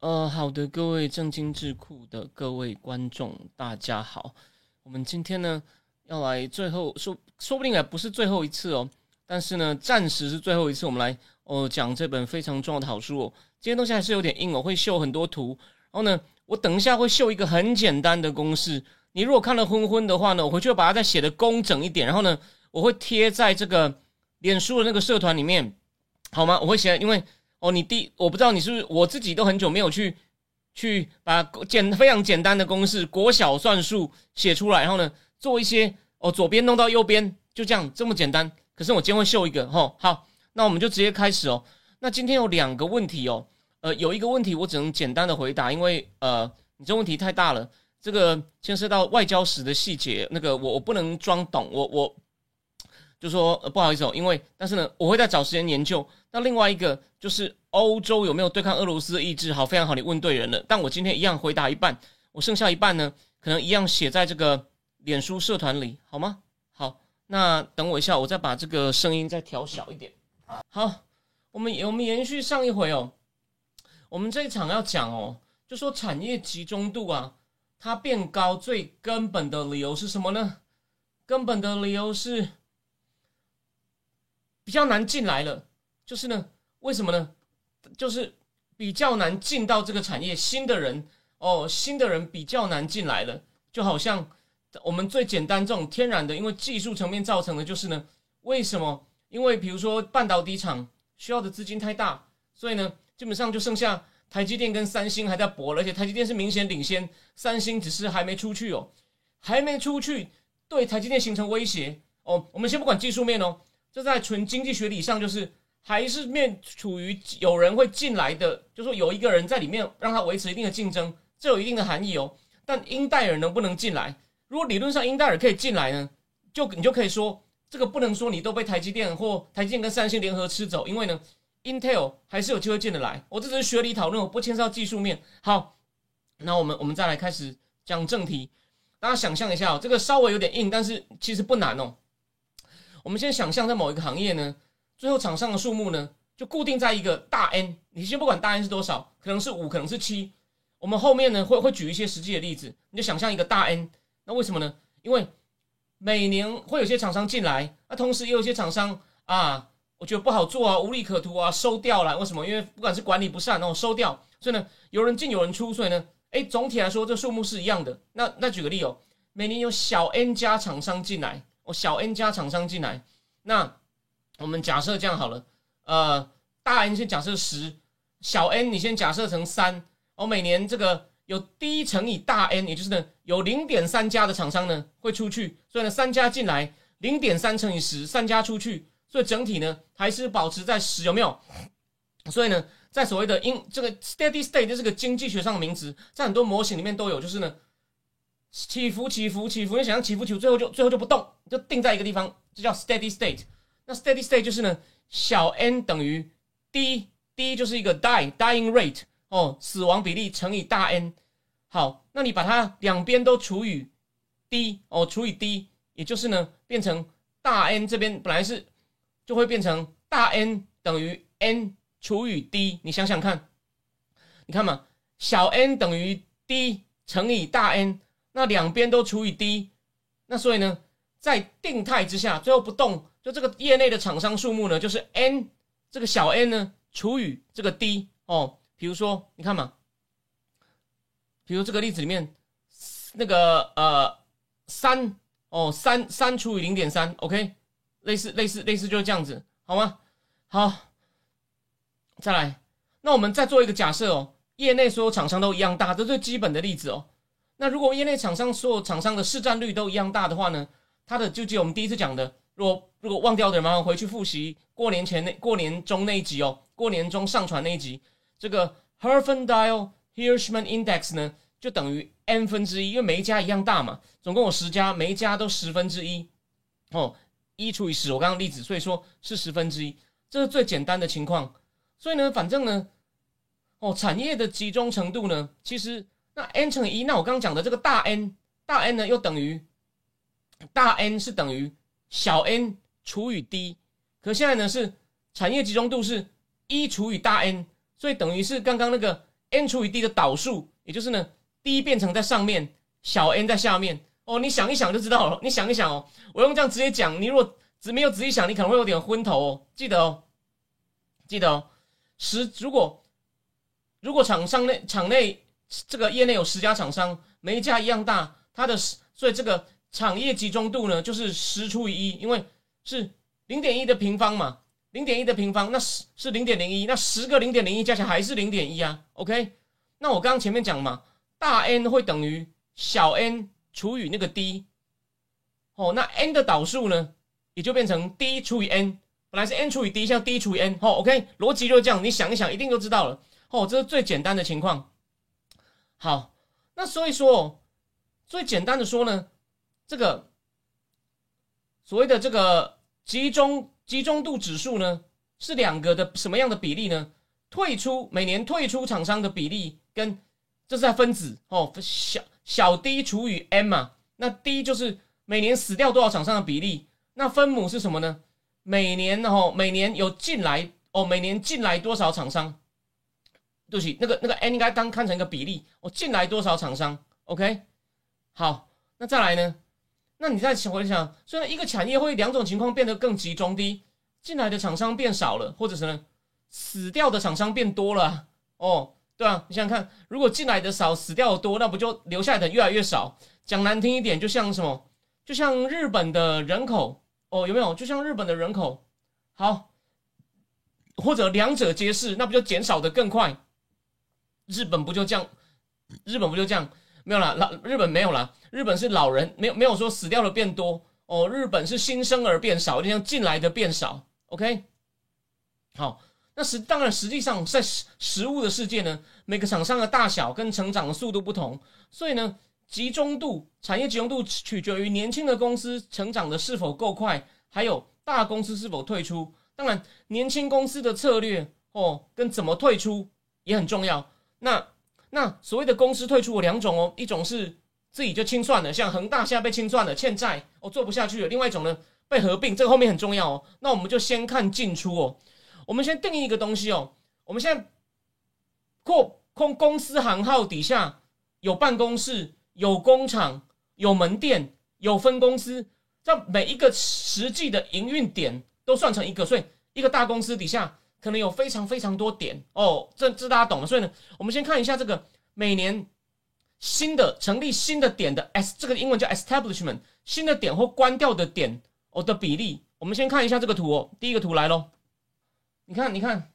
呃，好的，各位正经智库的各位观众，大家好。我们今天呢要来最后说，说不定也不是最后一次哦，但是呢暂时是最后一次，我们来哦讲这本非常重要的好书哦。今天东西还是有点硬哦，会秀很多图。然后呢，我等一下会秀一个很简单的公式，你如果看了昏昏的话呢，我回去会把它再写的工整一点。然后呢，我会贴在这个脸书的那个社团里面，好吗？我会写，因为。哦，你第我不知道你是不是我自己都很久没有去去把简非常简单的公式国小算术写出来，然后呢做一些哦左边弄到右边就这样这么简单。可是我今天会秀一个哈，好，那我们就直接开始哦。那今天有两个问题哦，呃，有一个问题我只能简单的回答，因为呃你这问题太大了，这个牵涉到外交史的细节，那个我我不能装懂，我我。就说不好意思哦，因为但是呢，我会再找时间研究。那另外一个就是欧洲有没有对抗俄罗斯的意志？好，非常好，你问对人了。但我今天一样回答一半，我剩下一半呢，可能一样写在这个脸书社团里，好吗？好，那等我一下，我再把这个声音再调小一点。好，我们我们延续上一回哦，我们这一场要讲哦，就说产业集中度啊，它变高最根本的理由是什么呢？根本的理由是。比较难进来了，就是呢，为什么呢？就是比较难进到这个产业，新的人哦，新的人比较难进来了。就好像我们最简单这种天然的，因为技术层面造成的，就是呢，为什么？因为比如说半导体厂需要的资金太大，所以呢，基本上就剩下台积电跟三星还在搏了，而且台积电是明显领先，三星只是还没出去哦，还没出去，对台积电形成威胁哦。我们先不管技术面哦。这在纯经济学理上，就是还是面处于有人会进来的，就说有一个人在里面让他维持一定的竞争，这有一定的含义哦。但英戴尔能不能进来？如果理论上英戴尔可以进来呢，就你就可以说这个不能说你都被台积电或台积电跟三星联合吃走，因为呢，Intel 还是有机会进得来。我这只是学理讨论，我不牵涉到技术面。好，那我们我们再来开始讲正题。大家想象一下哦，这个稍微有点硬，但是其实不难哦。我们先想象在某一个行业呢，最后厂商的数目呢就固定在一个大 N，你先不管大 N 是多少，可能是五，可能是七。我们后面呢会会举一些实际的例子，你就想象一个大 N，那为什么呢？因为每年会有些厂商进来，那同时也有些厂商啊，我觉得不好做啊，无利可图啊，收掉了。为什么？因为不管是管理不善，然后收掉，所以呢，有人进有人出，所以呢，哎，总体来说这数目是一样的。那那举个例哦，每年有小 N 家厂商进来。小 N 加厂商进来，那我们假设这样好了，呃，大 N 先假设十，小 N 你先假设成三，我每年这个有 D 乘以大 N，也就是呢有零点三家的厂商呢会出去，所以呢三家进来，零点三乘以十，三家出去，所以整体呢还是保持在十，有没有？所以呢，在所谓的因这个 steady state 这是个经济学上的名词，在很多模型里面都有，就是呢。起伏起伏起伏，你想象起伏起伏，最后就最后就不动，就定在一个地方，这叫 steady state。那 steady state 就是呢，小 n 等于 d，d 就是一个 die dying rate 哦，死亡比例乘以大 N。好，那你把它两边都除以 d 哦，除以 d，也就是呢，变成大 N 这边本来是就会变成大 N 等于 n 除以 d。你想想看，你看嘛，小 n 等于 d 乘以大 N。那两边都除以 d，那所以呢，在定态之下，最后不动，就这个业内的厂商数目呢，就是 n 这个小 n 呢除以这个 d 哦。比如说，你看嘛，比如这个例子里面，那个呃三哦三三除以零点三，OK，类似类似类似就是这样子，好吗？好，再来，那我们再做一个假设哦，业内所有厂商都一样大，这最基本的例子哦。那如果业内厂商所有厂商的市占率都一样大的话呢？它的就接我们第一次讲的，如果如果忘掉的人，麻烦回去复习过年前那过年中那一集哦，过年中上传那一集，这个 Herfindahl Hirschman Index 呢，就等于 n 分之一，因为每一家一样大嘛，总共有十家，每一家都十分之一，哦，一除以十，我刚刚例子，所以说是十分之一，这是最简单的情况。所以呢，反正呢，哦，产业的集中程度呢，其实那 n 乘一，那我刚刚讲的这个大 N，大 N 呢又等于大 N 是等于小 n 除以 d，可现在呢是产业集中度是一除以大 N，所以等于是刚刚那个 n 除以 d 的导数，也就是呢 d 变成在上面，小 n 在下面。哦，你想一想就知道了。你想一想哦，我用这样直接讲，你如果只没有仔细想，你可能会有点昏头哦。记得哦，记得哦，十如果如果厂商内厂内这个业内有十家厂商，每一家一样大，它的所以这个产业集中度呢就是十除以一，因为是零点一的平方嘛，零点一的平方那是是零点零一，那十个零点零一加起来还是零点一啊。OK，那我刚刚前面讲嘛，大 N 会等于小 n。除以那个 d，哦，那 n 的导数呢，也就变成 d 除以 n，本来是 n 除以 d，像 d 除以 n，哦，OK，逻辑就是这样，你想一想，一定就知道了，哦，这是最简单的情况。好，那所以说，最简单的说呢，这个所谓的这个集中集中度指数呢，是两个的什么样的比例呢？退出每年退出厂商的比例，跟这是在分子哦，小。小 d 除以 m 嘛，那 d 就是每年死掉多少厂商的比例，那分母是什么呢？每年哦，每年有进来哦，每年进来多少厂商？对不起，那个那个 n 应该当看成一个比例我，进来多少厂商？OK，好，那再来呢？那你再想回想，虽然一个产业会两种情况变得更集中，第一，进来的厂商变少了，或者是呢，死掉的厂商变多了哦。对啊，你想想看，如果进来的少，死掉的多，那不就留下来的越来越少？讲难听一点，就像什么？就像日本的人口哦，有没有？就像日本的人口，好，或者两者皆是，那不就减少的更快？日本不就这样？日本不就这样？没有了，老日本没有了，日本是老人，没有没有说死掉的变多哦，日本是新生儿变少，就像进来的变少。OK，好。那实当然，实际上在实实物的世界呢，每个厂商的大小跟成长的速度不同，所以呢，集中度产业集中度取决于年轻的公司成长的是否够快，还有大公司是否退出。当然，年轻公司的策略哦，跟怎么退出也很重要。那那所谓的公司退出有两种哦，一种是自己就清算了，像恒大现在被清算了，欠债哦做不下去了；另外一种呢，被合并，这个后面很重要哦。那我们就先看进出哦。我们先定义一个东西哦。我们现在扩空公司行号底下有办公室、有工厂、有门店、有分公司，这每一个实际的营运点都算成一个，所以一个大公司底下可能有非常非常多点哦。这这大家懂了。所以呢，我们先看一下这个每年新的成立新的点的 s，这个英文叫 establishment，新的点或关掉的点哦的比例。我们先看一下这个图哦。第一个图来喽。你看，你看，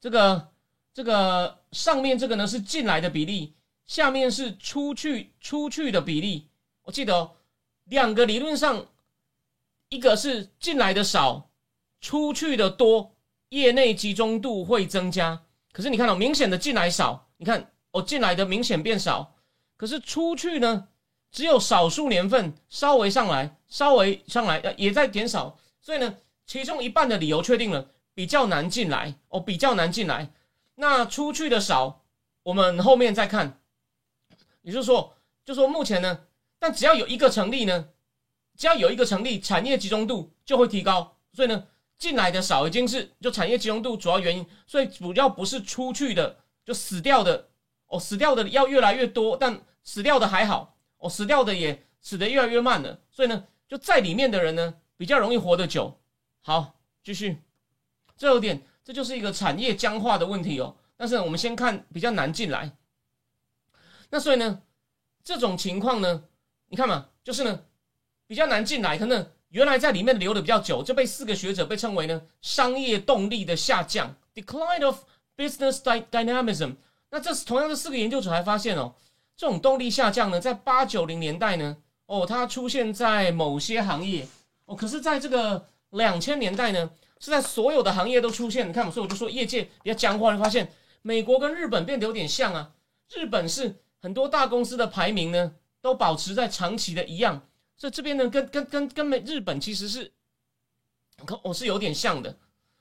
这个这个上面这个呢是进来的比例，下面是出去出去的比例。我记得哦，两个理论上，一个是进来的少，出去的多，业内集中度会增加。可是你看到明显的进来少，你看哦进来的明显变少，可是出去呢，只有少数年份稍微上来，稍微上来，呃，也在减少。所以呢。其中一半的理由确定了，比较难进来哦，比较难进来。那出去的少，我们后面再看。也就是说，就说目前呢，但只要有一个成立呢，只要有一个成立，产业集中度就会提高。所以呢，进来的少已经是就产业集中度主要原因。所以主要不是出去的就死掉的哦，死掉的要越来越多，但死掉的还好哦，死掉的也死得越来越慢了。所以呢，就在里面的人呢，比较容易活得久。好，继续，这有点，这就是一个产业僵化的问题哦。但是我们先看比较难进来，那所以呢，这种情况呢，你看嘛，就是呢比较难进来，可能原来在里面留的比较久，就被四个学者被称为呢商业动力的下降 （decline of business dynamism）。那这是同样的四个研究者还发现哦，这种动力下降呢，在八九零年代呢，哦，它出现在某些行业哦，可是在这个。两千年代呢，是在所有的行业都出现。你看，所以我就说业界比较僵化，你发现美国跟日本变得有点像啊。日本是很多大公司的排名呢，都保持在长期的一样，所以这边呢，跟跟跟跟美日本其实是，可我是有点像的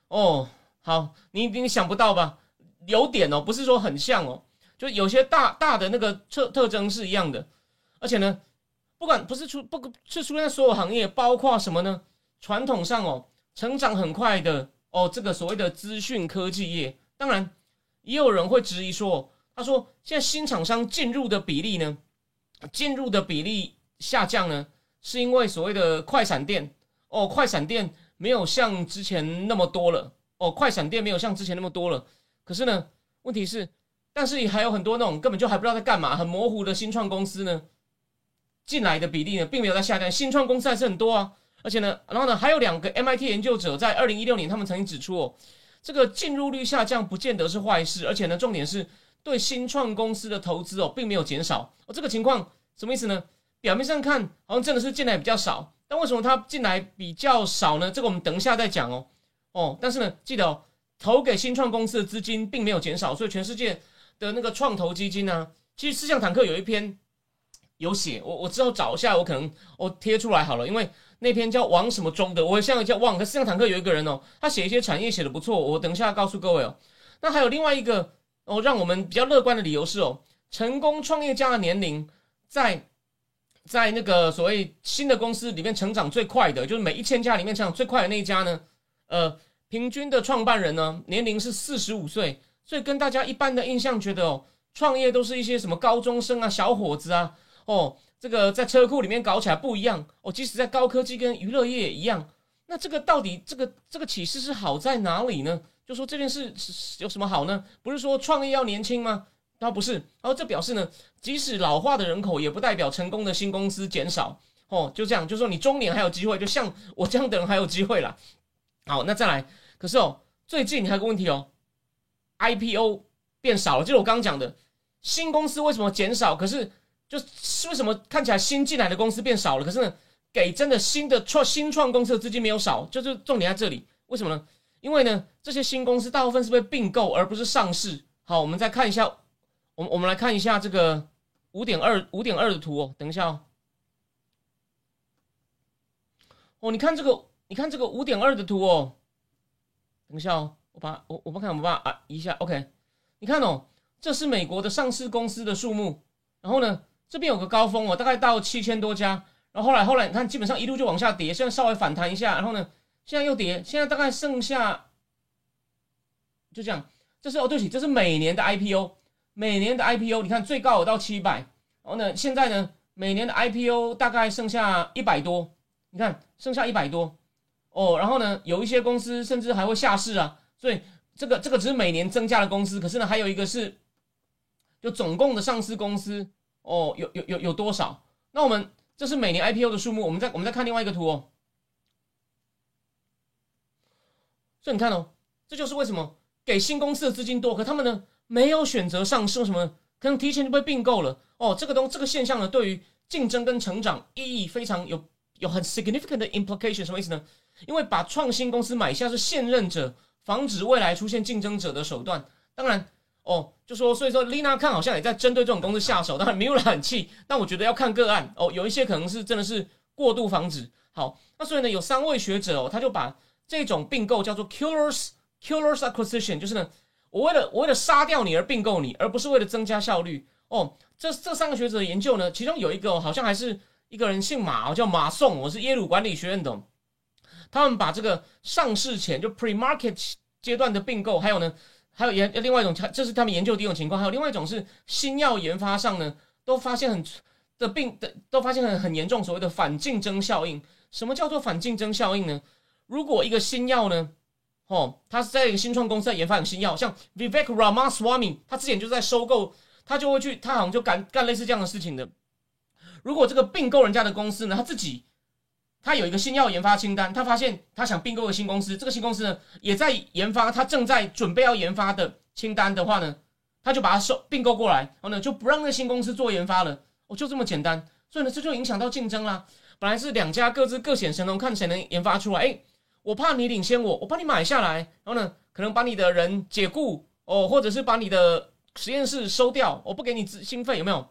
哦。好，你你想不到吧？有点哦，不是说很像哦，就有些大大的那个特特征是一样的，而且呢，不管不是出不是出现在所有行业，包括什么呢？传统上哦，成长很快的哦，这个所谓的资讯科技业，当然也有人会质疑说。他说：“现在新厂商进入的比例呢，进入的比例下降呢，是因为所谓的快闪店哦，快闪店没有像之前那么多了哦，快闪店没有像之前那么多了。可是呢，问题是，但是还有很多那种根本就还不知道在干嘛、很模糊的新创公司呢，进来的比例呢，并没有在下降，新创公司还是很多啊。而且呢，然后呢，还有两个 MIT 研究者在二零一六年，他们曾经指出哦，这个进入率下降不见得是坏事，而且呢，重点是。”对新创公司的投资哦，并没有减少哦。这个情况什么意思呢？表面上看好像真的是进来比较少，但为什么它进来比较少呢？这个我们等一下再讲哦。哦，但是呢，记得哦，投给新创公司的资金并没有减少，所以全世界的那个创投基金呢，其实四象坦克有一篇有写，我我之后找一下，我可能我贴出来好了，因为那篇叫王什么中的，我现在叫忘。可四象坦克有一个人哦，他写一些产业写的不错，我等一下告诉各位哦。那还有另外一个。哦，让我们比较乐观的理由是哦，成功创业家的年龄在在那个所谓新的公司里面成长最快的，就是每一千家里面成长最快的那一家呢，呃，平均的创办人呢年龄是四十五岁，所以跟大家一般的印象觉得哦，创业都是一些什么高中生啊、小伙子啊，哦，这个在车库里面搞起来不一样哦，即使在高科技跟娱乐业也一样，那这个到底这个这个启示是好在哪里呢？就说这件事是有什么好呢？不是说创业要年轻吗？他不是，然后这表示呢，即使老化的人口，也不代表成功的新公司减少哦。就这样，就说你中年还有机会，就像我这样的人还有机会啦。好，那再来，可是哦，最近你还有个问题哦，IPO 变少了，就是我刚刚讲的，新公司为什么减少？可是就是为什么看起来新进来的公司变少了？可是呢，给真的新的创新创公司的资金没有少，就是重点在这里，为什么呢？因为呢，这些新公司大部分是被并购，而不是上市。好，我们再看一下，我们我们来看一下这个五点二五点二的图哦。等一下哦，哦，你看这个，你看这个五点二的图哦。等一下哦，我把我我不看，我把啊一下，OK。你看哦，这是美国的上市公司的数目。然后呢，这边有个高峰哦，大概到七千多家。然后后来后来你看，基本上一路就往下跌，现在稍微反弹一下，然后呢？现在又跌，现在大概剩下就这样。这是哦，对不起，这是每年的 IPO，每年的 IPO，你看最高有到七百，然后呢，现在呢，每年的 IPO 大概剩下一百多，你看剩下一百多哦。然后呢，有一些公司甚至还会下市啊，所以这个这个只是每年增加的公司，可是呢，还有一个是就总共的上市公司哦，有有有有多少？那我们这是每年 IPO 的数目，我们再我们再看另外一个图哦。所以你看哦，这就是为什么给新公司的资金多，可他们呢没有选择上市，为什么？可能提前就被并购了哦。这个东这个现象呢，对于竞争跟成长意义非常有有很 significant 的 implication，什么意思呢？因为把创新公司买下是现任者防止未来出现竞争者的手段。当然哦，就说所以说，Lina 看好像也在针对这种公司下手，当然没有很气，但我觉得要看个案哦，有一些可能是真的是过度防止。好，那所以呢，有三位学者哦，他就把。这种并购叫做 killers killers acquisition，就是呢，我为了我为了杀掉你而并购你，而不是为了增加效率。哦，这这三个学者的研究呢，其中有一个好像还是一个人姓马哦，叫马宋，我是耶鲁管理学院的。他们把这个上市前就 pre market 阶段的并购，还有呢，还有研另外一种，这是他们研究第一种情况，还有另外一种是新药研发上呢，都发现很的病的都发现很很严重，所谓的反竞争效应。什么叫做反竞争效应呢？如果一个新药呢，哦，他是在一个新创公司在研发新药，像 Vivek Ramaswamy，他之前就在收购，他就会去，他好像就干干类似这样的事情的。如果这个并购人家的公司呢，他自己他有一个新药研发清单，他发现他想并购个新公司，这个新公司呢也在研发，他正在准备要研发的清单的话呢，他就把它收并购过来，然后呢就不让那新公司做研发了，哦，就这么简单。所以呢，这就影响到竞争啦。本来是两家各自各显神通，看谁能研发出来，哎。我怕你领先我，我把你买下来，然后呢，可能把你的人解雇哦，或者是把你的实验室收掉，我不给你资经费，有没有？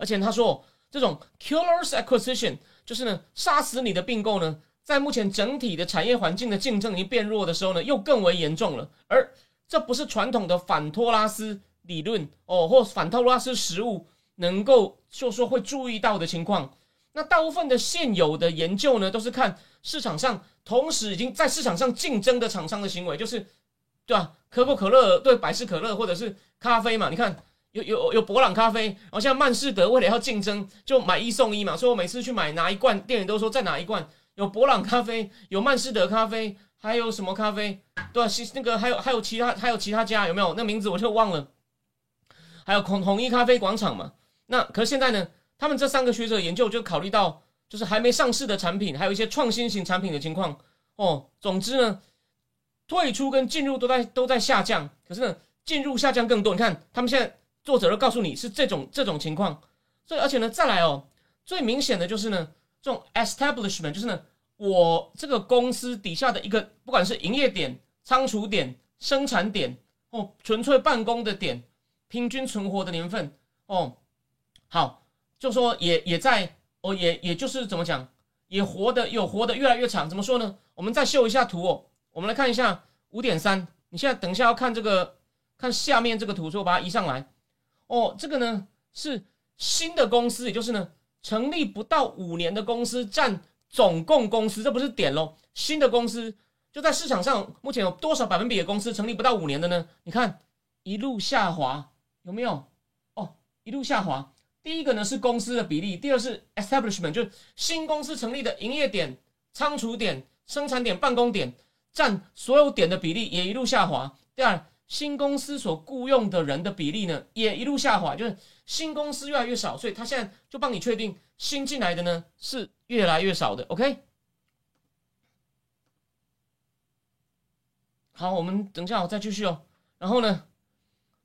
而且他说，这种 killers acquisition 就是呢，杀死你的并购呢，在目前整体的产业环境的竞争已经变弱的时候呢，又更为严重了。而这不是传统的反托拉斯理论哦，或反托拉斯实物能够就说会注意到的情况。那大部分的现有的研究呢，都是看市场上同时已经在市场上竞争的厂商的行为，就是对吧？可口可乐对百事可乐，或者是咖啡嘛？你看有有有博朗咖啡，然后像曼士德为了要竞争，就买一送一嘛。所以我每次去买拿一罐，店员都说再拿一罐。有博朗咖啡，有曼士德咖啡，还有什么咖啡？对吧？那个还有还有其他还有其他家有没有？那名字我就忘了。还有孔统一咖啡广场嘛？那可是现在呢？他们这三个学者研究就考虑到，就是还没上市的产品，还有一些创新型产品的情况哦。总之呢，退出跟进入都在都在下降，可是呢，进入下降更多。你看，他们现在作者都告诉你是这种这种情况。所以，而且呢，再来哦，最明显的就是呢，这种 establishment 就是呢，我这个公司底下的一个，不管是营业点、仓储点、生产点哦，纯粹办公的点，平均存活的年份哦，好。就说也也在哦，也也就是怎么讲，也活的有活的越来越长。怎么说呢？我们再秀一下图哦。我们来看一下五点三。你现在等一下要看这个，看下面这个图，所以我把它移上来。哦，这个呢是新的公司，也就是呢成立不到五年的公司占总共公司，这不是点喽。新的公司就在市场上目前有多少百分比的公司成立不到五年的呢？你看一路下滑，有没有？哦，一路下滑。第一个呢是公司的比例，第二是 establishment，就是新公司成立的营业点、仓储点、生产点、办公点占所有点的比例也一路下滑。第二，新公司所雇佣的人的比例呢也一路下滑，就是新公司越来越少，所以他现在就帮你确定新进来的呢是越来越少的。OK，好，我们等一下我再继续哦。然后呢，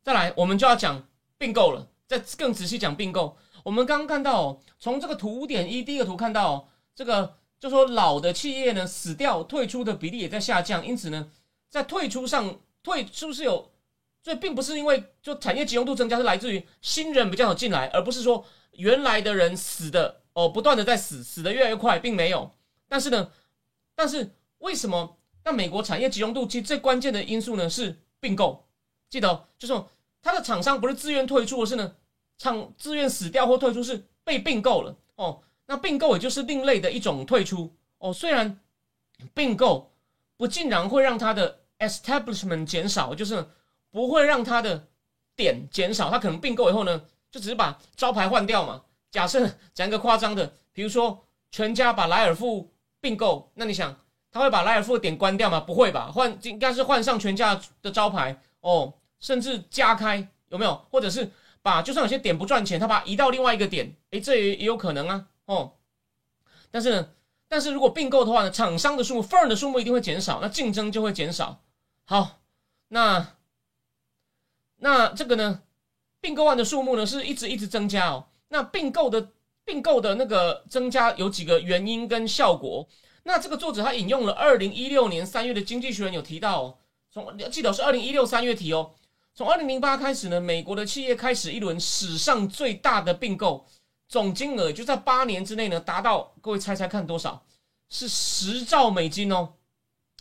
再来我们就要讲并购了。再更仔细讲并购，我们刚刚看到，从这个图五点一第一个图看到，这个就说老的企业呢死掉退出的比例也在下降，因此呢，在退出上退是不是有？所以并不是因为就产业集中度增加是来自于新人比较好进来，而不是说原来的人死的哦不断的在死，死的越来越快，并没有。但是呢，但是为什么？那美国产业集中度其实最关键的因素呢是并购，记得就是它的厂商不是自愿退出，而是呢。厂自愿死掉或退出是被并购了哦，那并购也就是另类的一种退出哦。虽然并购不竟然会让它的 establishment 减少，就是不会让它的点减少，它可能并购以后呢，就只是把招牌换掉嘛。假设讲一个夸张的，比如说全家把莱尔富并购，那你想他会把莱尔富的点关掉吗？不会吧，换应该是换上全家的招牌哦，甚至加开有没有？或者是？把就算有些点不赚钱，他把它移到另外一个点，诶，这也也有可能啊，哦。但是呢，但是如果并购的话呢，厂商的数目、份儿的数目一定会减少，那竞争就会减少。好，那那这个呢，并购案的数目呢是一直一直增加哦。那并购的并购的那个增加有几个原因跟效果。那这个作者他引用了二零一六年三月的《经济学人》有提到，哦，从记得是二零一六三月提哦。从二零零八开始呢，美国的企业开始一轮史上最大的并购，总金额就在八年之内呢达到，各位猜猜看多少？是十兆美金哦。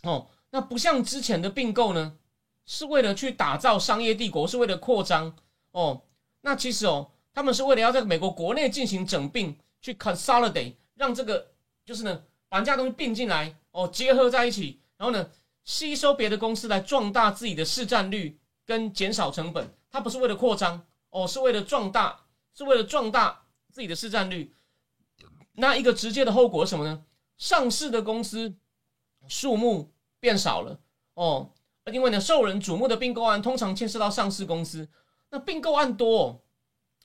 哦，那不像之前的并购呢，是为了去打造商业帝国，是为了扩张哦。那其实哦，他们是为了要在美国国内进行整并，去 consolidate，让这个就是呢把人家东西并进来哦，结合在一起，然后呢吸收别的公司来壮大自己的市占率。跟减少成本，它不是为了扩张哦，是为了壮大，是为了壮大自己的市占率。那一个直接的后果是什么呢？上市的公司数目变少了哦，因为呢，受人瞩目的并购案通常牵涉到上市公司，那并购案多，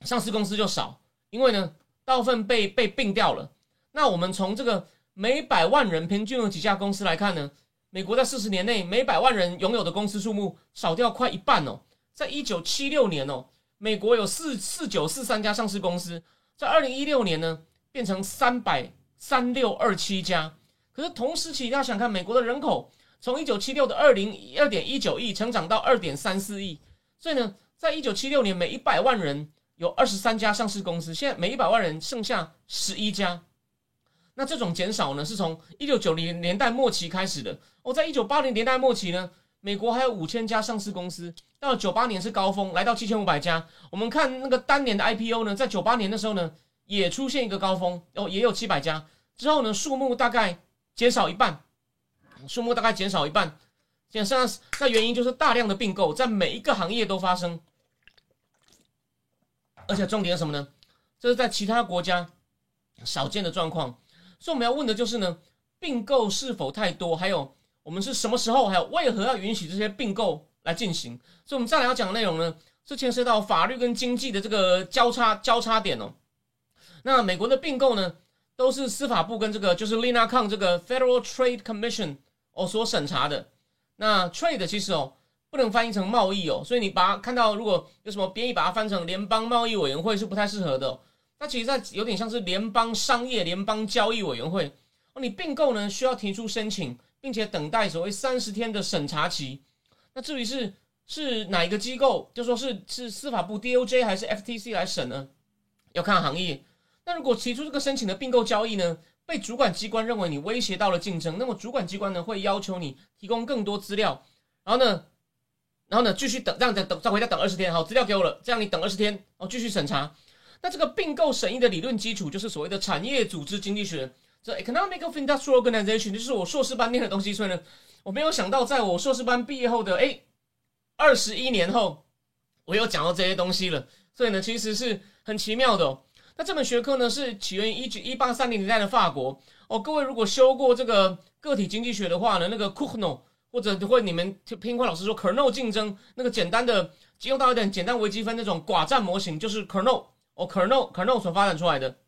上市公司就少，因为呢，大部分被被并掉了。那我们从这个每百万人平均有几家公司来看呢？美国在四十年内每百万人拥有的公司数目少掉快一半哦。在一九七六年哦，美国有四四九四三家上市公司，在二零一六年呢变成三百三六二七家。可是同时期大家想看美国的人口从一九七六的二零二点一九亿成长到二点三四亿，所以呢，在一九七六年每一百万人有二十三家上市公司，现在每一百万人剩下十一家。那这种减少呢，是从一九九零年代末期开始的。哦，在一九八零年代末期呢，美国还有五千家上市公司，到九八年是高峰，来到七千五百家。我们看那个当年的 IPO 呢，在九八年的时候呢，也出现一个高峰，哦，也有七百家。之后呢，数目大概减少一半，数目大概减少一半。现在那原因就是大量的并购在每一个行业都发生，而且重点是什么呢？这是在其他国家少见的状况。所以我们要问的就是呢，并购是否太多？还有我们是什么时候？还有为何要允许这些并购来进行？所以，我们再来要讲的内容呢，是牵涉到法律跟经济的这个交叉交叉点哦。那美国的并购呢，都是司法部跟这个就是 Lina Kong 这个 Federal Trade Commission 哦所审查的。那 trade 其实哦不能翻译成贸易哦，所以你把它看到如果有什么编译，把它翻成联邦贸易委员会是不太适合的。那其实，在有点像是联邦商业联邦交易委员会哦，你并购呢需要提出申请，并且等待所谓三十天的审查期。那至于是是哪一个机构，就说是是司法部 DOJ 还是 FTC 来审呢？要看行业。那如果提出这个申请的并购交易呢，被主管机关认为你威胁到了竞争，那么主管机关呢会要求你提供更多资料，然后呢，然后呢继续等，这样等等再回家等二十天，好，资料给我了，这样你等二十天，哦，继续审查。那这个并购审议的理论基础就是所谓的产业组织经济学，这 economic of industrial organization 就是我硕士班念的东西。所以呢，我没有想到在我硕士班毕业后的哎二十一年后，我又讲到这些东西了。所以呢，其实是很奇妙的。那这门学科呢，是起源于一九一八三零年代的法国。哦，各位如果修过这个个体经济学的话呢，那个 Cournot 或者会你们听过老师说 Cournot 竞争那个简单的用到一点简单微积分那种寡占模型，就是 Cournot。哦，Carnot，Carnot 所发展出来的。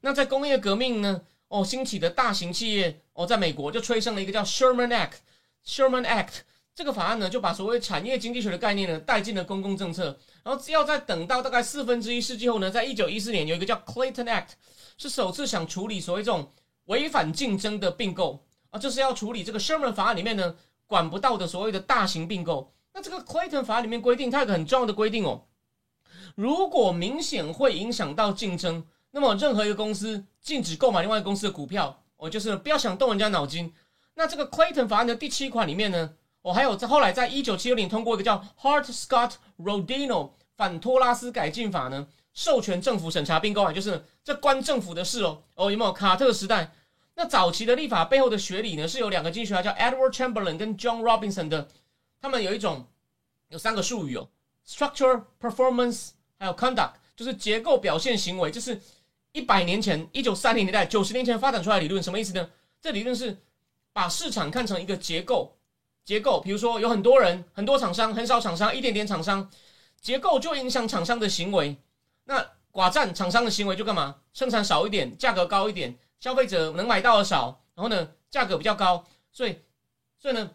那在工业革命呢？哦，兴起的大型企业哦，在美国就催生了一个叫 Sherman Act。Sherman Act 这个法案呢，就把所谓产业经济学的概念呢带进了公共政策。然后要在等到大概四分之一世纪后呢，在一九一四年有一个叫 Clayton Act，是首次想处理所谓这种违反竞争的并购啊，就是要处理这个 Sherman 法案里面呢管不到的所谓的大型并购。那这个 Clayton 法里面规定，它有个很重要的规定哦。如果明显会影响到竞争，那么任何一个公司禁止购买另外一个公司的股票，我就是不要想动人家脑筋。那这个 Clayton 法案的第七款里面呢，我还有在后来在一九七六年通过一个叫 Hart-Scott-Rodino 反托拉斯改进法呢，授权政府审查并购啊，就是这关政府的事哦。哦，有没有卡特时代？那早期的立法背后的学理呢，是有两个经济学家叫 Edward Chamberlain 跟 John Robinson 的，他们有一种有三个术语哦：structure、performance。还有 conduct 就是结构表现行为，就是一百年前一九三零年代九十年前发展出来的理论，什么意思呢？这理论是把市场看成一个结构，结构，比如说有很多人、很多厂商、很少厂商、一点点厂商，结构就影响厂商的行为。那寡占厂商的行为就干嘛？生产少一点，价格高一点，消费者能买到的少，然后呢，价格比较高，所以，所以呢，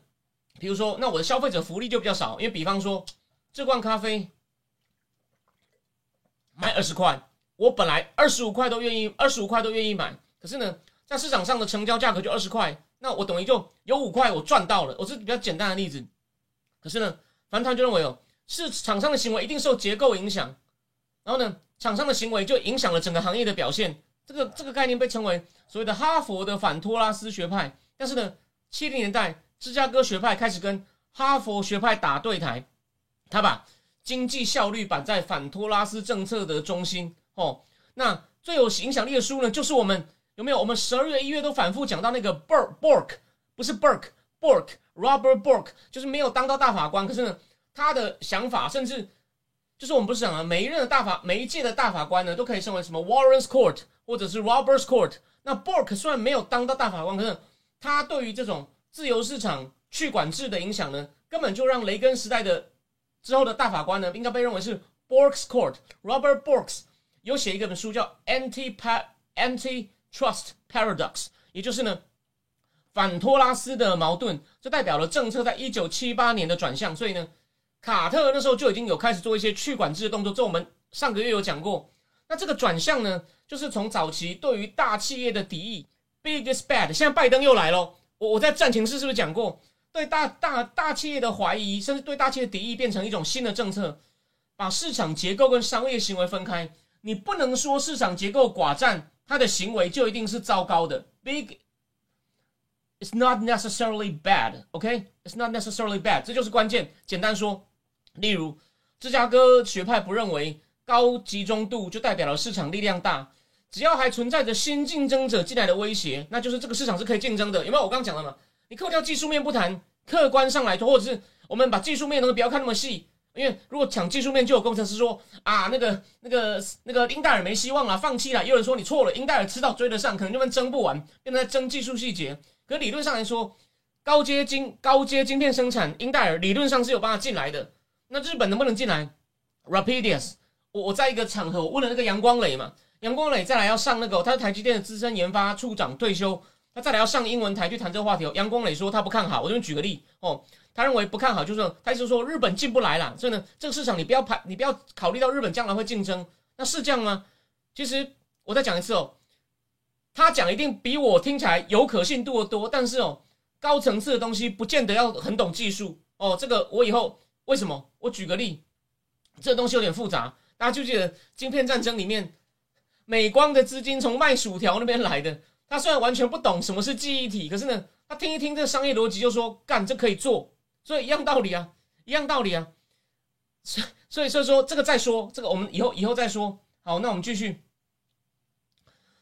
比如说，那我的消费者福利就比较少，因为比方说这罐咖啡。卖二十块，我本来二十五块都愿意，二十五块都愿意买。可是呢，在市场上的成交价格就二十块，那我等于就有五块我赚到了。我是比较简单的例子。可是呢，反团就认为哦，市场上的行为一定受结构影响，然后呢，厂商的行为就影响了整个行业的表现。这个这个概念被称为所谓的哈佛的反托拉斯学派。但是呢，七零年代芝加哥学派开始跟哈佛学派打对台，他把。经济效率摆在反托拉斯政策的中心哦。那最有影响力的书呢，就是我们有没有？我们十二月、一月都反复讲到那个 Burke Bork，不是 Burke，Bork，Robert Bork，就是没有当到大法官，可是呢，他的想法甚至就是我们不是讲了，每一任的大法，每一届的大法官呢，都可以称为什么 Warren's Court 或者是 Robert's Court。那 Bork 虽然没有当到大法官，可是他对于这种自由市场去管制的影响呢，根本就让雷根时代的。之后的大法官呢，应该被认为是 Bork's Court。Robert Bork 有写一个本书叫《Anti Anti Trust Paradox》，也就是呢反托拉斯的矛盾，这代表了政策在一九七八年的转向。所以呢，卡特那时候就已经有开始做一些去管制的动作。这我们上个月有讲过。那这个转向呢，就是从早期对于大企业的敌意，Big is bad，现在拜登又来了。我我在战情室是不是讲过，对大大大企业的怀疑，甚至对大企业的敌意，变成一种新的政策，把市场结构跟商业行为分开。你不能说市场结构寡占，它的行为就一定是糟糕的。Big It's not necessarily bad, OK? It's not necessarily bad，这就是关键。简单说，例如芝加哥学派不认为高集中度就代表了市场力量大，只要还存在着新竞争者进来的威胁，那就是这个市场是可以竞争的。有没有？我刚刚讲了嘛？你扣掉技术面不谈，客观上来说，或者是我们把技术面东西不要看那么细，因为如果抢技术面，就有工程师说啊，那个、那个、那个英戴尔没希望了，放弃了。有人说你错了，英戴尔迟早追得上，可能就们争不完，变成在争技术细节。可理论上来说，高阶晶高阶晶片生产，英戴尔理论上是有办法进来的。那日本能不能进来？Rapidius，我我在一个场合我问了那个杨光磊嘛，杨光磊再来要上那个，他是台积电的资深研发处长退休，他再来要上英文台去谈这个话题。杨光磊说他不看好，我这边举个例哦，他认为不看好就是他意思说日本进不来了，所以呢这个市场你不要排，你不要考虑到日本将来会竞争，那是这样吗？其实我再讲一次哦。他讲一定比我听起来有可信度的多，但是哦，高层次的东西不见得要很懂技术哦。这个我以后为什么？我举个例，这东西有点复杂。大家就记得晶片战争里面，美光的资金从卖薯条那边来的。他虽然完全不懂什么是记忆体，可是呢，他听一听这商业逻辑，就说干这可以做。所以一样道理啊，一样道理啊。所所以所以说这个再说，这个我们以后以后再说。好，那我们继续。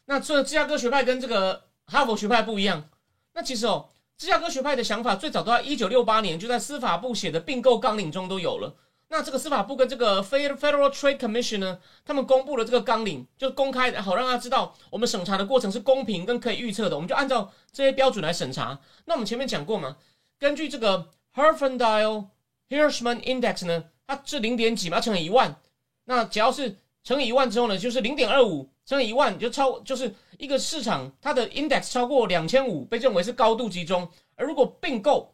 那这芝加哥学派跟这个哈佛学派不一样。那其实哦，芝加哥学派的想法最早都在一九六八年就在司法部写的并购纲领中都有了。那这个司法部跟这个 Federal Trade Commission 呢，他们公布了这个纲领，就公开的，好让大家知道我们审查的过程是公平跟可以预测的。我们就按照这些标准来审查。那我们前面讲过嘛，根据这个 Herfindahl Hirschman Index 呢，它是零点几嘛，乘以一万。那只要是乘以一万之后呢，就是零点二五。乘以一万就超，就是一个市场它的 index 超过两千五，被认为是高度集中。而如果并购，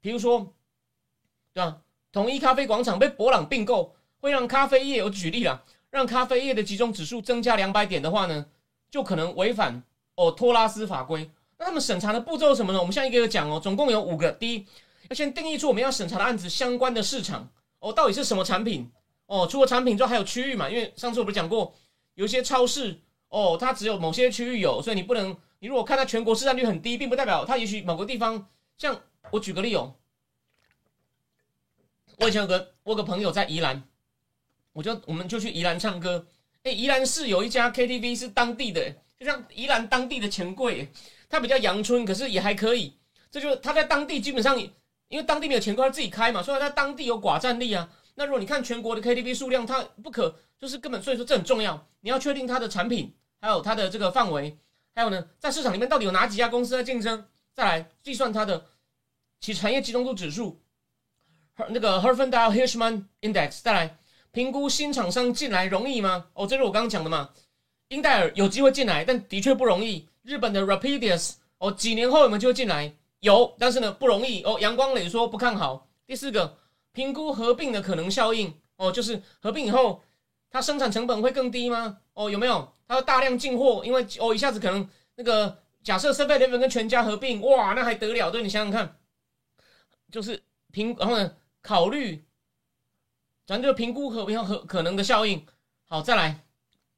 比如说，对吧？统一咖啡广场被博朗并购，会让咖啡业，我举例了，让咖啡业的集中指数增加两百点的话呢，就可能违反哦托拉斯法规。那他们审查的步骤是什么呢？我们现在一个一个讲哦，总共有五个。第一，要先定义出我们要审查的案子相关的市场哦，到底是什么产品哦？除了产品之外，还有区域嘛？因为上次我不是讲过。有些超市哦，它只有某些区域有，所以你不能。你如果看它全国市占率很低，并不代表它也许某个地方。像我举个例哦，我以前有个我有个朋友在宜兰，我就我们就去宜兰唱歌。哎，宜兰市有一家 KTV 是当地的，就像宜兰当地的钱柜，它比较阳春，可是也还可以。这就是他在当地基本上，因为当地没有钱柜，他自己开嘛，所以他当地有寡占力啊。那如果你看全国的 KTV 数量，它不可就是根本，所以说这很重要。你要确定它的产品，还有它的这个范围，还有呢，在市场里面到底有哪几家公司在竞争，再来计算它的其产业集中度指数，那个 Herfindahl Hirschman Index，再来评估新厂商进来容易吗？哦，这是我刚刚讲的嘛。英戴尔有机会进来，但的确不容易。日本的 Rapidius，哦，几年后有没有机会进来？有，但是呢不容易。哦，阳光磊说不看好。第四个。评估合并的可能效应哦，就是合并以后，它生产成本会更低吗？哦，有没有？它要大量进货，因为哦一下子可能那个假设 Seven Eleven 跟全家合并，哇，那还得了？对你想想看，就是评，然后呢，考虑，咱就评估合并和可能的效应。好，再来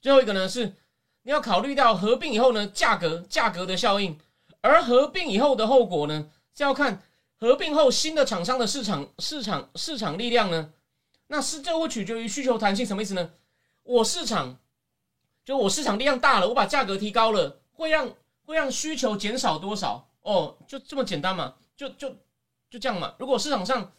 最后一个呢是你要考虑到合并以后呢价格价格的效应，而合并以后的后果呢是要看。合并后，新的厂商的市场市场市场力量呢？那是这会取决于需求弹性，什么意思呢？我市场就我市场力量大了，我把价格提高了，会让会让需求减少多少？哦，就这么简单嘛？就就就这样嘛？如果市场上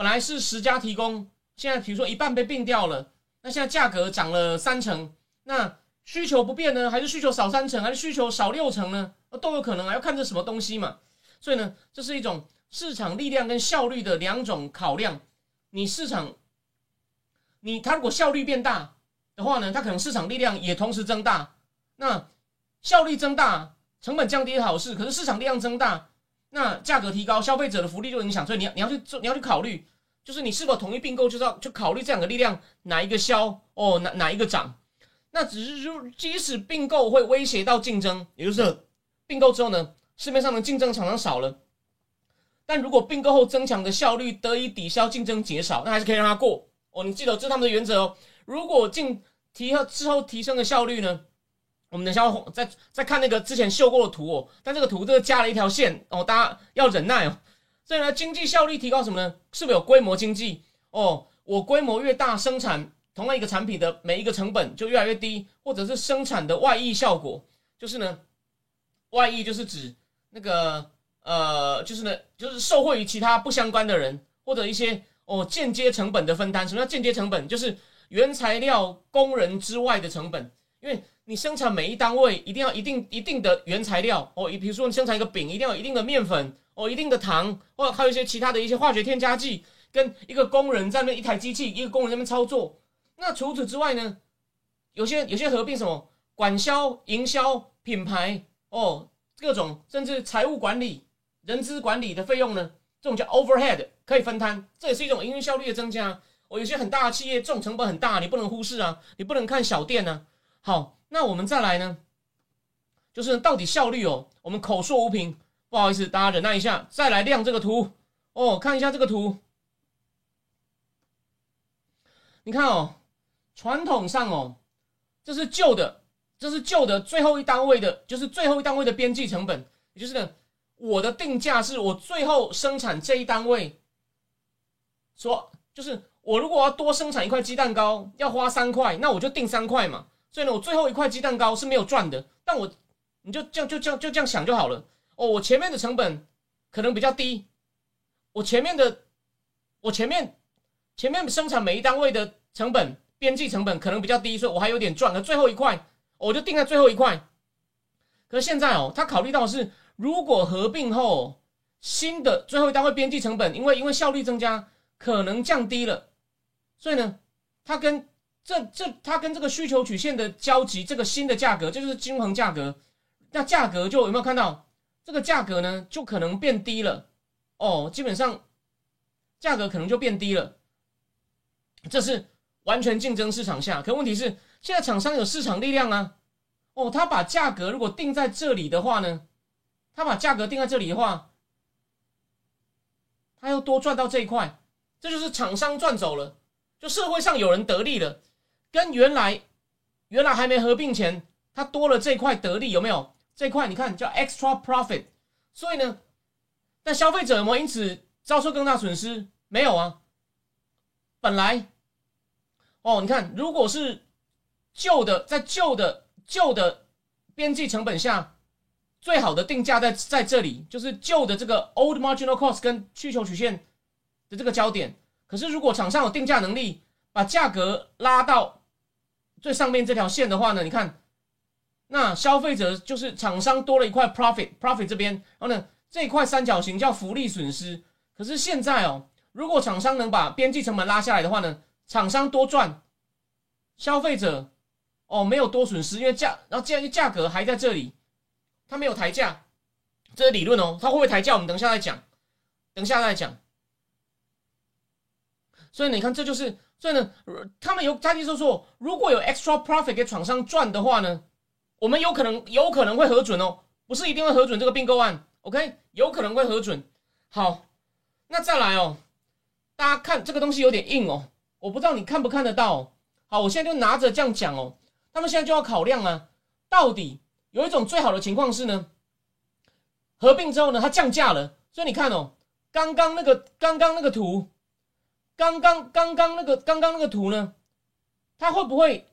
本来是十家提供，现在比如说一半被并掉了，那现在价格涨了三成，那需求不变呢？还是需求少三成？还是需求少六成呢？都有可能啊，要看这什么东西嘛。所以呢，这是一种。市场力量跟效率的两种考量，你市场，你它如果效率变大的话呢，它可能市场力量也同时增大。那效率增大，成本降低好事，可是市场力量增大，那价格提高，消费者的福利就影响。所以你要你要去做，你要去考虑，就是你是否同意并购，就是要就考虑这两个力量哪一个消哦，哪哪一个涨。那只是说，即使并购会威胁到竞争，也就是并购之后呢？市面上的竞争厂商少了。但如果并购后增强的效率得以抵消竞争减少，那还是可以让它过哦。你记得这是他们的原则哦。如果进提和之后提升的效率呢？我们等一下再再看那个之前秀过的图哦。但这个图这个加了一条线哦，大家要忍耐哦。所以呢，经济效率提高什么呢？是不是有规模经济哦？我规模越大，生产同样一个产品的每一个成本就越来越低，或者是生产的外溢效果，就是呢，外溢就是指那个呃，就是呢，就是受惠于其他不相关的人或者一些哦间接成本的分担。什么叫间接成本？就是原材料、工人之外的成本，因为你生产每一单位一定要一定一定的原材料哦，比如说你生产一个饼，一定要一定的面粉。哦，一定的糖，或者还有一些其他的一些化学添加剂，跟一个工人在那一台机器，一个工人在那操作。那除此之外呢，有些有些合并什么管销、营销、品牌哦，各种甚至财务管理、人资管理的费用呢，这种叫 overhead 可以分摊，这也是一种营运效率的增加。哦，有些很大的企业这种成本很大，你不能忽视啊，你不能看小店呢。好，那我们再来呢，就是到底效率哦，我们口说无凭。不好意思，大家忍耐一下，再来亮这个图哦，看一下这个图。你看哦，传统上哦，这是旧的，这是旧的最后一单位的，就是最后一单位的边际成本，也就是呢，我的定价是我最后生产这一单位，说就是我如果要多生产一块鸡蛋糕，要花三块，那我就定三块嘛。所以呢，我最后一块鸡蛋糕是没有赚的，但我你就这样就这样就这样想就好了。哦，我前面的成本可能比较低，我前面的我前面前面生产每一单位的成本边际成本可能比较低，所以我还有点赚。可最后一块我就定在最后一块。可是现在哦，他考虑到是，如果合并后新的最后一单位边际成本，因为因为效率增加可能降低了，所以呢，他跟这这它跟这个需求曲线的交集，这个新的价格就是均衡价格，那价格就有没有看到？这个价格呢，就可能变低了哦，基本上价格可能就变低了。这是完全竞争市场下，可问题是现在厂商有市场力量啊，哦，他把价格如果定在这里的话呢，他把价格定在这里的话，他又多赚到这一块，这就是厂商赚走了，就社会上有人得利了，跟原来原来还没合并前，他多了这块得利，有没有？这块你看叫 extra profit，所以呢，但消费者有没有因此遭受更大损失？没有啊。本来，哦，你看，如果是旧的，在旧的旧的边际成本下，最好的定价在在这里，就是旧的这个 old marginal cost 跟需求曲线的这个焦点。可是如果厂商有定价能力，把价格拉到最上面这条线的话呢，你看。那消费者就是厂商多了一块 profit，profit 这边，然后呢这一块三角形叫福利损失。可是现在哦，如果厂商能把边际成本拉下来的话呢，厂商多赚，消费者哦没有多损失，因为价，然后既然价格还在这里，它没有抬价，这是理论哦，它会不会抬价？我们等一下再讲，等一下再讲。所以你看，这就是，所以呢，他们有他意思说，如果有 extra profit 给厂商赚的话呢？我们有可能有可能会核准哦，不是一定会核准这个并购案，OK？有可能会核准。好，那再来哦，大家看这个东西有点硬哦，我不知道你看不看得到哦。好，我现在就拿着这样讲哦，他们现在就要考量啊，到底有一种最好的情况是呢，合并之后呢，它降价了，所以你看哦，刚刚那个刚刚那个图，刚刚刚刚那个刚刚那个图呢，它会不会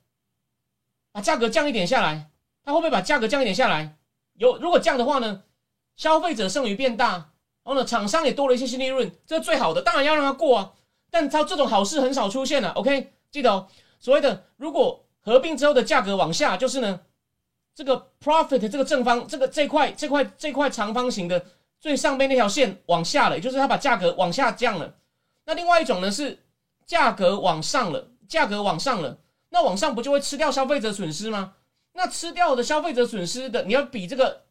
把价格降一点下来？它会不会把价格降一点下来？有，如果降的话呢，消费者剩余变大，然后呢，厂商也多了一些新利润，这是最好的，当然要让它过啊。但它这种好事很少出现了，OK？记得哦，所谓的如果合并之后的价格往下，就是呢，这个 profit 这个正方，这个这块这块这块长方形的最上边那条线往下了，也就是它把价格往下降了。那另外一种呢是价格往上了，价格往上了，那往上不就会吃掉消费者损失吗？那吃掉的消费者损失的，你要比这个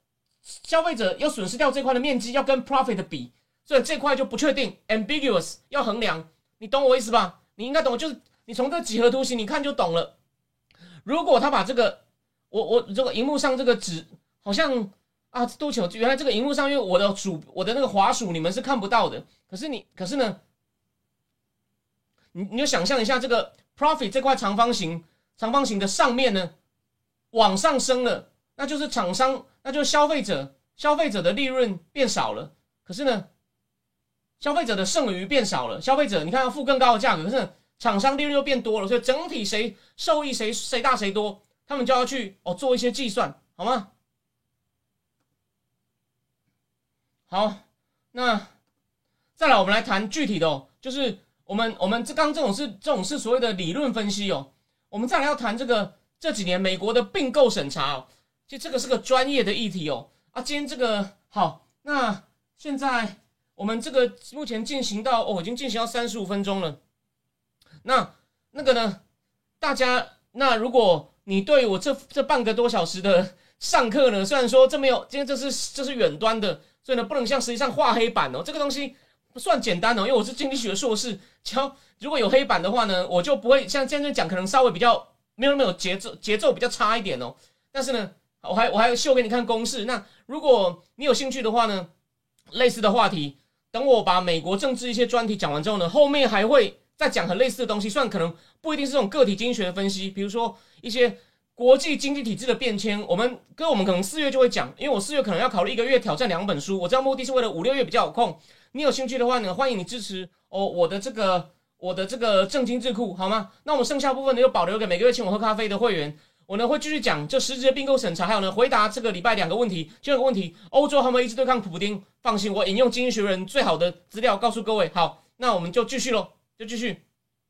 消费者要损失掉这块的面积，要跟 profit 比，所以这块就不确定，ambiguous，要衡量，你懂我意思吧？你应该懂，就是你从这几何图形你看就懂了。如果他把这个，我我这个荧幕上这个纸好像啊，多久？原来这个荧幕上，因为我的鼠，我的那个滑鼠，你们是看不到的。可是你，可是呢，你你就想象一下，这个 profit 这块长方形，长方形的上面呢，往上升了，那就是厂商，那就是消费者，消费者的利润变少了。可是呢，消费者的剩余变少了，消费者你看要付更高的价格，可是厂商利润又变多了，所以整体谁受益谁谁大谁多，他们就要去哦做一些计算，好吗？好，那再来，我们来谈具体的哦，就是我们我们这刚这种是这种是所谓的理论分析哦。我们再来要谈这个这几年美国的并购审查哦，其实这个是个专业的议题哦。啊，今天这个好，那现在我们这个目前进行到哦，已经进行到三十五分钟了。那那个呢，大家那如果你对我这这半个多小时的上课呢，虽然说这没有，今天这是这是远端的。所以呢，不能像实际上画黑板哦，这个东西算简单哦，因为我是经济学硕士，只要如果有黑板的话呢，我就不会像现在讲，可能稍微比较没有没有节奏，节奏比较差一点哦。但是呢，我还我还秀给你看公式。那如果你有兴趣的话呢，类似的话题，等我把美国政治一些专题讲完之后呢，后面还会再讲很类似的东西，虽然可能不一定是这种个体经济学的分析，比如说一些。国际经济体制的变迁，我们跟我们可能四月就会讲，因为我四月可能要考虑一个月挑战两本书，我这样目的是为了五六月比较有空。你有兴趣的话呢，欢迎你支持哦，我的这个我的这个正经智库好吗？那我们剩下部分呢，又保留给每个月请我喝咖啡的会员，我呢会继续讲这实质的并购审查，还有呢回答这个礼拜两个问题。第二个问题，欧洲他们一直对抗普丁，放心，我引用经济学人最好的资料告诉各位。好，那我们就继续喽，就继续。